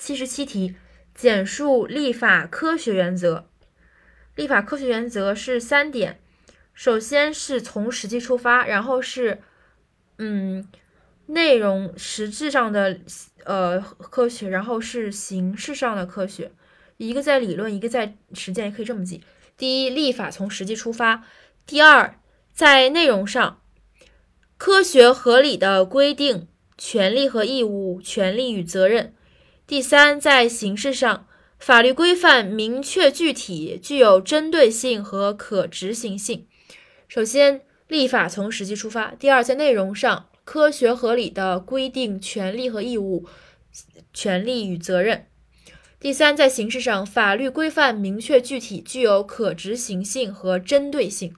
七十七题，简述立法科学原则。立法科学原则是三点，首先是从实际出发，然后是嗯内容实质上的呃科学，然后是形式上的科学。一个在理论，一个在实践，也可以这么记。第一，立法从实际出发；第二，在内容上，科学合理的规定权利和义务、权利与责任。第三，在形式上，法律规范明确具体，具有针对性和可执行性。首先，立法从实际出发；第二，在内容上，科学合理的规定权利和义务、权利与责任；第三，在形式上，法律规范明确具体，具有可执行性和针对性。